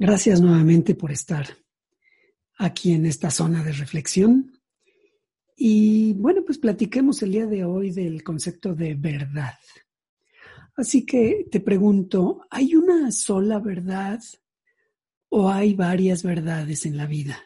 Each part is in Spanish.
Gracias nuevamente por estar aquí en esta zona de reflexión. Y bueno, pues platiquemos el día de hoy del concepto de verdad. Así que te pregunto, ¿hay una sola verdad o hay varias verdades en la vida?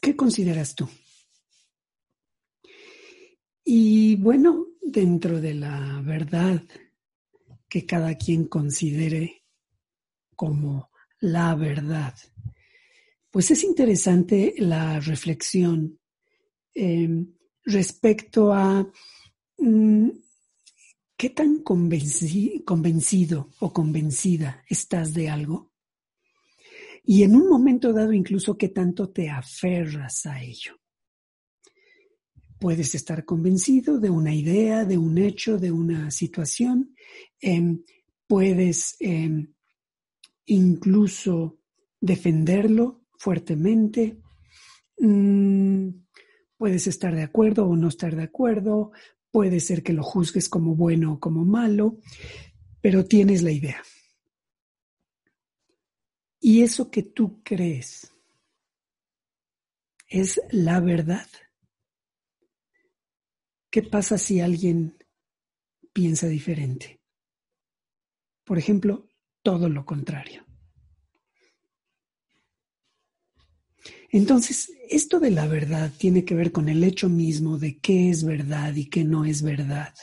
¿Qué consideras tú? Y bueno, dentro de la verdad que cada quien considere como la verdad, pues es interesante la reflexión em, respecto a mm, qué tan convencido o convencida estás de algo y en un momento dado incluso qué tanto te aferras a ello. Puedes estar convencido de una idea, de un hecho, de una situación. Em, puedes em, incluso defenderlo fuertemente. Mm, puedes estar de acuerdo o no estar de acuerdo. Puede ser que lo juzgues como bueno o como malo, pero tienes la idea. Y eso que tú crees es la verdad. ¿Qué pasa si alguien piensa diferente? Por ejemplo, todo lo contrario. Entonces, esto de la verdad tiene que ver con el hecho mismo de qué es verdad y qué no es verdad.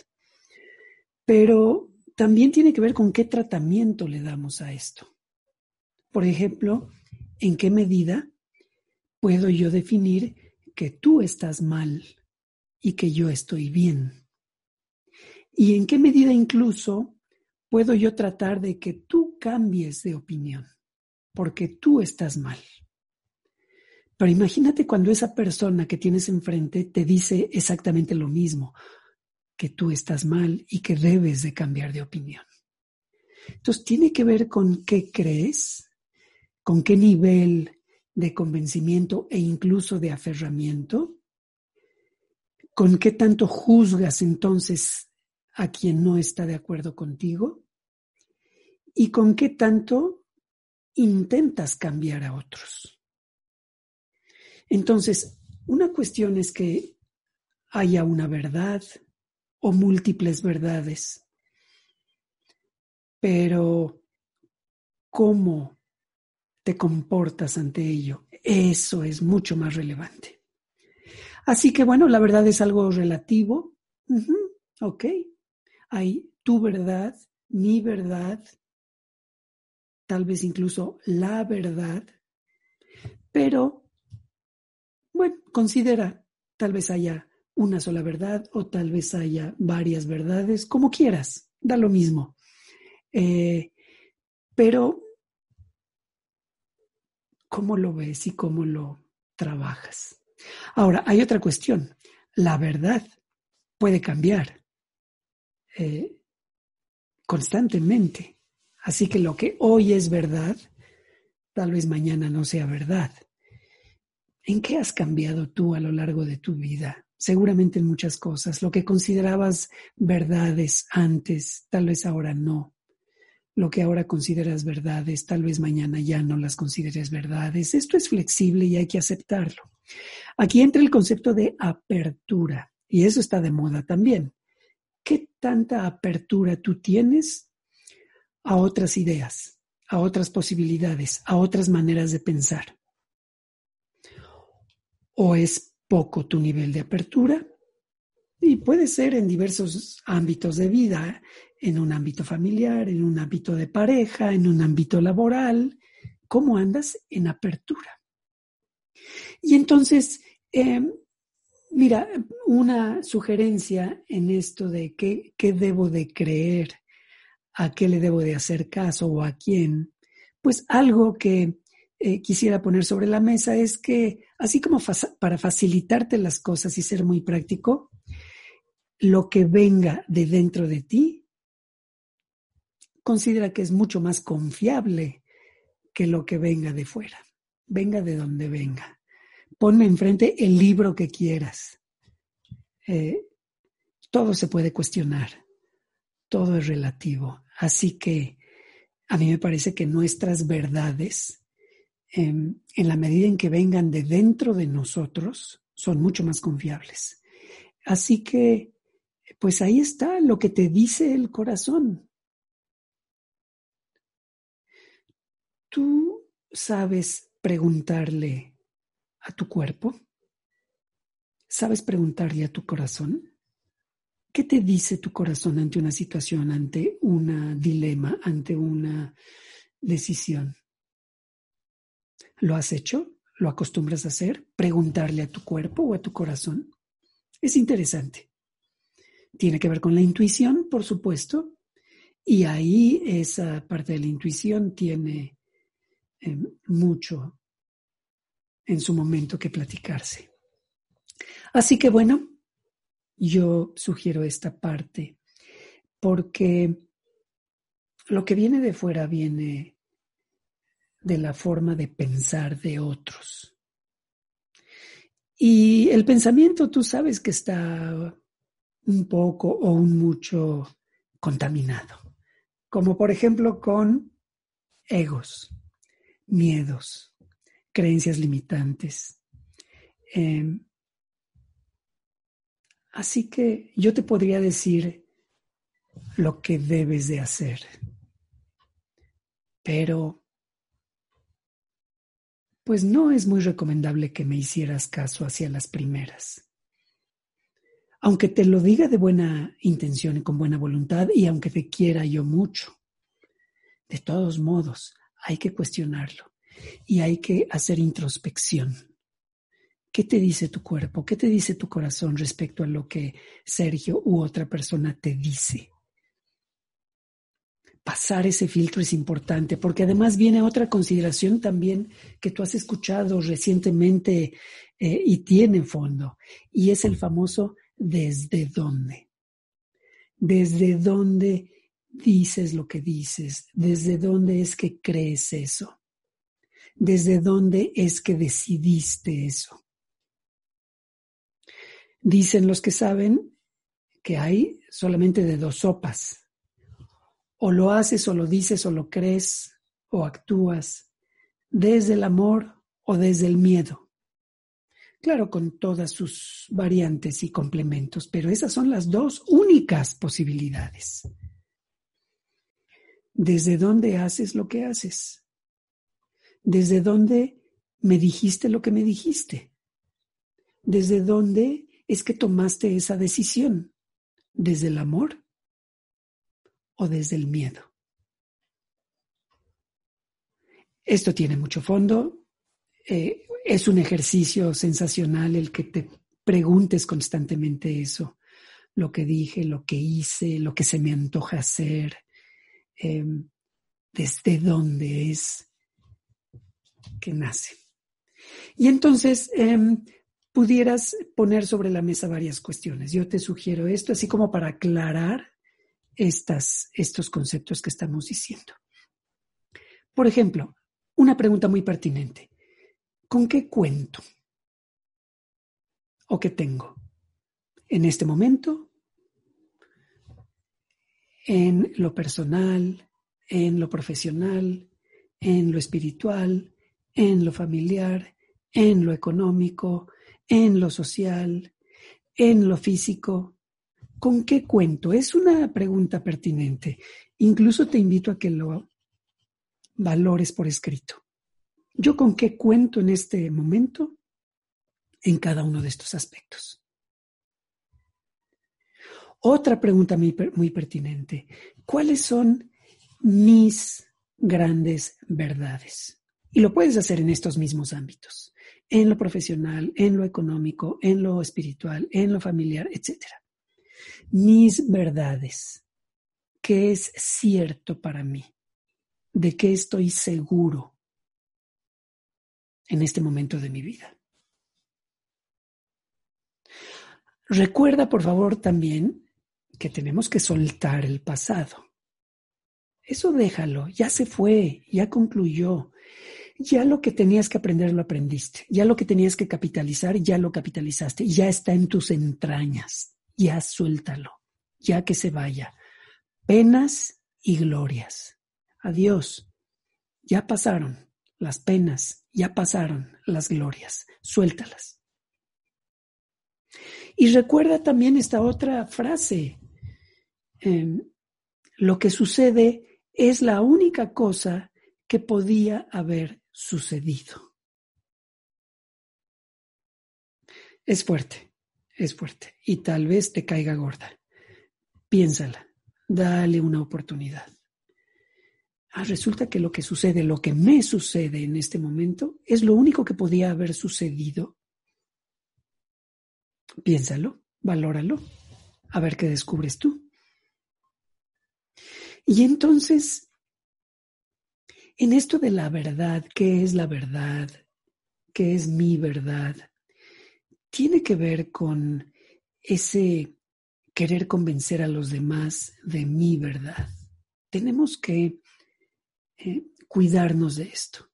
Pero también tiene que ver con qué tratamiento le damos a esto. Por ejemplo, en qué medida puedo yo definir que tú estás mal y que yo estoy bien. Y en qué medida incluso puedo yo tratar de que tú cambies de opinión, porque tú estás mal. Pero imagínate cuando esa persona que tienes enfrente te dice exactamente lo mismo, que tú estás mal y que debes de cambiar de opinión. Entonces tiene que ver con qué crees, con qué nivel de convencimiento e incluso de aferramiento ¿Con qué tanto juzgas entonces a quien no está de acuerdo contigo? ¿Y con qué tanto intentas cambiar a otros? Entonces, una cuestión es que haya una verdad o múltiples verdades, pero ¿cómo te comportas ante ello? Eso es mucho más relevante. Así que bueno, la verdad es algo relativo. ok. Hay tu verdad, mi verdad, tal vez incluso la verdad. Pero, bueno, considera, tal vez haya una sola verdad o tal vez haya varias verdades, como quieras, da lo mismo. Eh, pero, ¿cómo lo ves y cómo lo trabajas? Ahora, hay otra cuestión. La verdad puede cambiar eh, constantemente. Así que lo que hoy es verdad, tal vez mañana no sea verdad. ¿En qué has cambiado tú a lo largo de tu vida? Seguramente en muchas cosas. Lo que considerabas verdades antes, tal vez ahora no lo que ahora consideras verdades, tal vez mañana ya no las consideres verdades. Esto es flexible y hay que aceptarlo. Aquí entra el concepto de apertura y eso está de moda también. ¿Qué tanta apertura tú tienes a otras ideas, a otras posibilidades, a otras maneras de pensar? ¿O es poco tu nivel de apertura? Y puede ser en diversos ámbitos de vida, en un ámbito familiar, en un ámbito de pareja, en un ámbito laboral. ¿Cómo andas en apertura? Y entonces, em, mira, una sugerencia en esto de qué, qué debo de creer, a qué le debo de hacer caso o a quién, pues algo que eh, quisiera poner sobre la mesa es que, así como para facilitarte las cosas y ser muy práctico, lo que venga de dentro de ti, considera que es mucho más confiable que lo que venga de fuera. Venga de donde venga. Ponme enfrente el libro que quieras. Eh, todo se puede cuestionar. Todo es relativo. Así que a mí me parece que nuestras verdades, em, en la medida en que vengan de dentro de nosotros, son mucho más confiables. Así que, pues ahí está lo que te dice el corazón. Tú sabes preguntarle a tu cuerpo. ¿Sabes preguntarle a tu corazón? ¿Qué te dice tu corazón ante una situación, ante un dilema, ante una decisión? ¿Lo has hecho? ¿Lo acostumbras a hacer? ¿Preguntarle a tu cuerpo o a tu corazón? Es interesante. Tiene que ver con la intuición, por supuesto, y ahí esa parte de la intuición tiene eh, mucho en su momento que platicarse. Así que bueno, yo sugiero esta parte porque lo que viene de fuera viene de la forma de pensar de otros. Y el pensamiento, tú sabes que está un poco o un mucho contaminado, como por ejemplo con egos, miedos, creencias limitantes. Em, así que yo te podría decir lo que debes de hacer, pero pues no es muy recomendable que me hicieras caso hacia las primeras. Aunque te lo diga de buena intención y con buena voluntad y aunque te quiera yo mucho, de todos modos, hay que cuestionarlo y hay que hacer introspección. ¿Qué te dice tu cuerpo? ¿Qué te dice tu corazón respecto a lo que Sergio u otra persona te dice? Pasar ese filtro es importante porque además viene otra consideración también que tú has escuchado recientemente eh, y tiene fondo y es el famoso desde dónde. Desde dónde dices lo que dices, desde dónde es que crees eso, desde dónde es que decidiste eso. Dicen los que saben que hay solamente de dos sopas. O lo haces o lo dices o lo crees o actúas desde el amor o desde el miedo. Claro, con todas sus variantes y complementos, pero esas son las dos únicas posibilidades. ¿Desde dónde haces lo que haces? ¿Desde dónde me dijiste lo que me dijiste? ¿Desde dónde es que tomaste esa decisión? ¿Desde el amor o desde el miedo? Esto tiene mucho fondo. Eh, es un ejercicio sensacional el que te preguntes constantemente eso, lo que dije, lo que hice, lo que se me antoja hacer, Em, desde dónde es que nace. Y entonces em, pudieras poner sobre la mesa varias cuestiones. Yo te sugiero esto, así como para aclarar estas, estos conceptos que estamos diciendo. Por ejemplo, una pregunta muy pertinente. ¿Con qué cuento? ¿O qué tengo? En este momento en lo personal, en lo profesional, en lo espiritual, en lo familiar, en lo económico, en lo social, en lo físico. ¿Con qué cuento? Es una pregunta pertinente. Incluso te invito a que lo valores por escrito. ¿Yo con qué cuento en este momento en cada uno de estos aspectos? Otra pregunta muy, pertinente. ¿Cuáles son mis grandes verdades? Y lo puedes hacer en estos mismos ámbitos, en lo profesional, en lo económico, en lo espiritual, en lo familiar, etc. Mis verdades. ¿Qué es cierto para mí? ¿De qué estoy seguro en este momento de mi vida? Recuerda, por favor, también que tenemos que soltar el pasado. Eso déjalo, ya se fue, ya concluyó. Ya lo que tenías que aprender lo aprendiste, ya lo que tenías que capitalizar ya lo capitalizaste, ya está en tus entrañas, ya suéltalo, ya que se vaya. Penas y glorias. adiós, ya pasaron las penas, ya pasaron las glorias, suéltalas. Y recuerda también esta otra frase, em, lo que sucede es la única cosa que podía haber sucedido. Es fuerte, es fuerte y tal vez te caiga gorda. Piénsala, dale una oportunidad. Ah, resulta que lo que sucede, lo que me sucede en este momento, es lo único que podía haber sucedido. Piénsalo, valóralo, a ver qué descubres tú. Y entonces, en esto de la verdad, ¿qué es la verdad? ¿Qué es mi verdad? Tiene que ver con ese querer convencer a los demás de mi verdad. Tenemos que eh, cuidarnos de esto.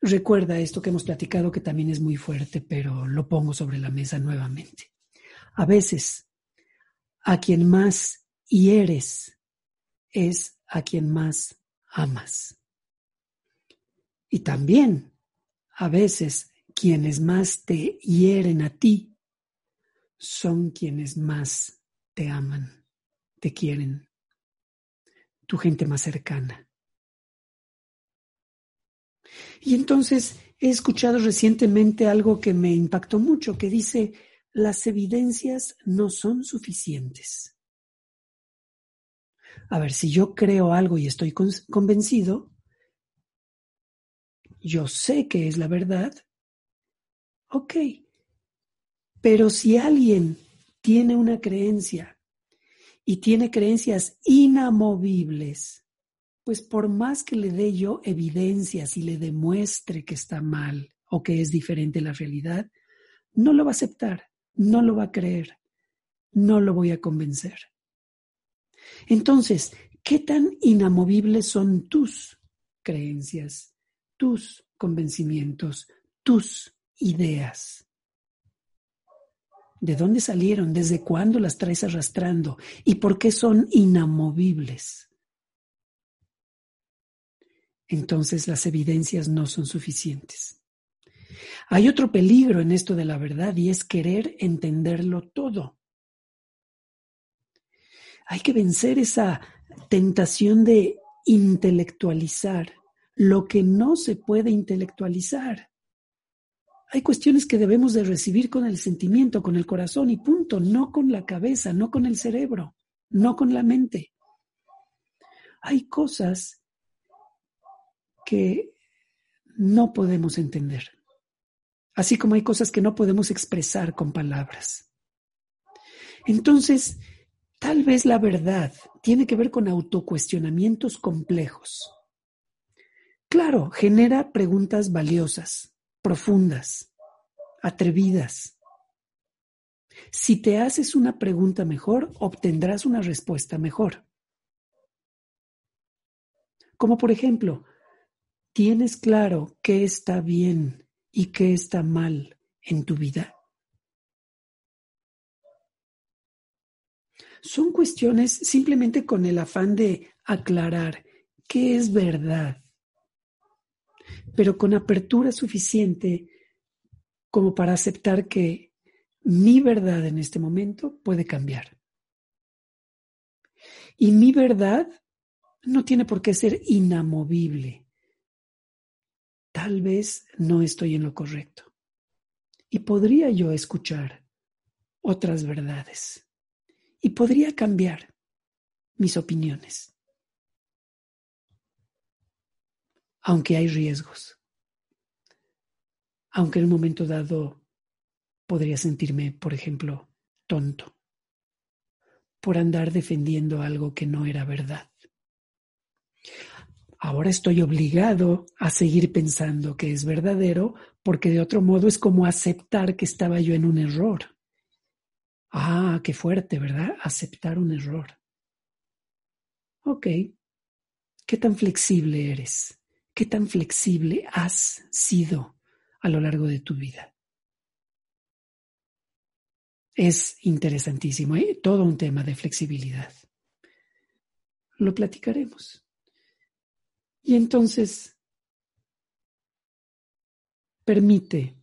Recuerda esto que hemos platicado que también es muy fuerte, pero lo pongo sobre la mesa nuevamente. A veces, a quien más hieres es a quien más amas. Y también, a veces, quienes más te hieren a ti son quienes más te aman, te quieren, tu gente más cercana. Y entonces he escuchado recientemente algo que me impactó mucho, que dice, las evidencias no son suficientes. A ver, si yo creo algo y estoy convencido, yo sé que es la verdad, ok. Pero si alguien tiene una creencia y tiene creencias inamovibles, pues por más que le dé yo evidencias y le demuestre que está mal o que es diferente la realidad, no lo va a aceptar, no lo va a creer, no lo voy a convencer. Entonces, ¿qué tan inamovibles son tus creencias, tus convencimientos, tus ideas? ¿De dónde salieron? ¿Desde cuándo las traes arrastrando? ¿Y por qué son inamovibles? Entonces las evidencias no son suficientes. Hay otro peligro en esto de la verdad y es querer entenderlo todo. Hay que vencer esa tentación de intelectualizar lo que no se puede intelectualizar. Hay cuestiones que debemos de recibir con el sentimiento, con el corazón y punto, no con la cabeza, no con el cerebro, no con la mente. Hay cosas que no podemos entender, así como hay cosas que no podemos expresar con palabras. Entonces, Tal vez la verdad tiene que ver con autocuestionamientos complejos. Claro, genera preguntas valiosas, profundas, atrevidas. Si te haces una pregunta mejor, obtendrás una respuesta mejor. Como por ejemplo, ¿tienes claro qué está bien y qué está mal en tu vida? Son cuestiones simplemente con el afán de aclarar qué es verdad, pero con apertura suficiente como para aceptar que mi verdad en este momento puede cambiar. Y mi verdad no tiene por qué ser inamovible. Tal vez no estoy en lo correcto. Y podría yo escuchar otras verdades y podría cambiar mis opiniones. Aunque hay riesgos. Aunque en un momento dado podría sentirme, por ejemplo, tonto por andar defendiendo algo que no era verdad. Ahora estoy obligado a seguir pensando que es verdadero porque de otro modo es como aceptar que estaba yo en un error. Ah, qué fuerte, ¿verdad? Aceptar un error. Ok. ¿Qué tan flexible eres? ¿Qué tan flexible has sido a lo largo de tu vida? Es interesantísimo, ¿eh? todo un tema de flexibilidad. Lo platicaremos. Y entonces permite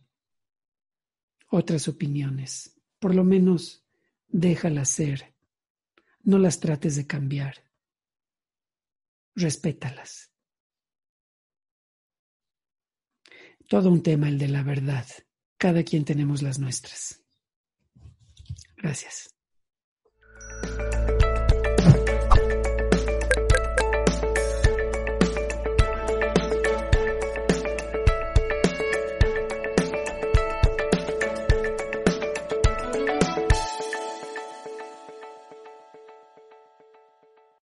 otras opiniones, por lo menos déjalas ser, no las trates de cambiar, respétalas. Todo un tema el de la verdad, cada quien tenemos las nuestras. Gracias.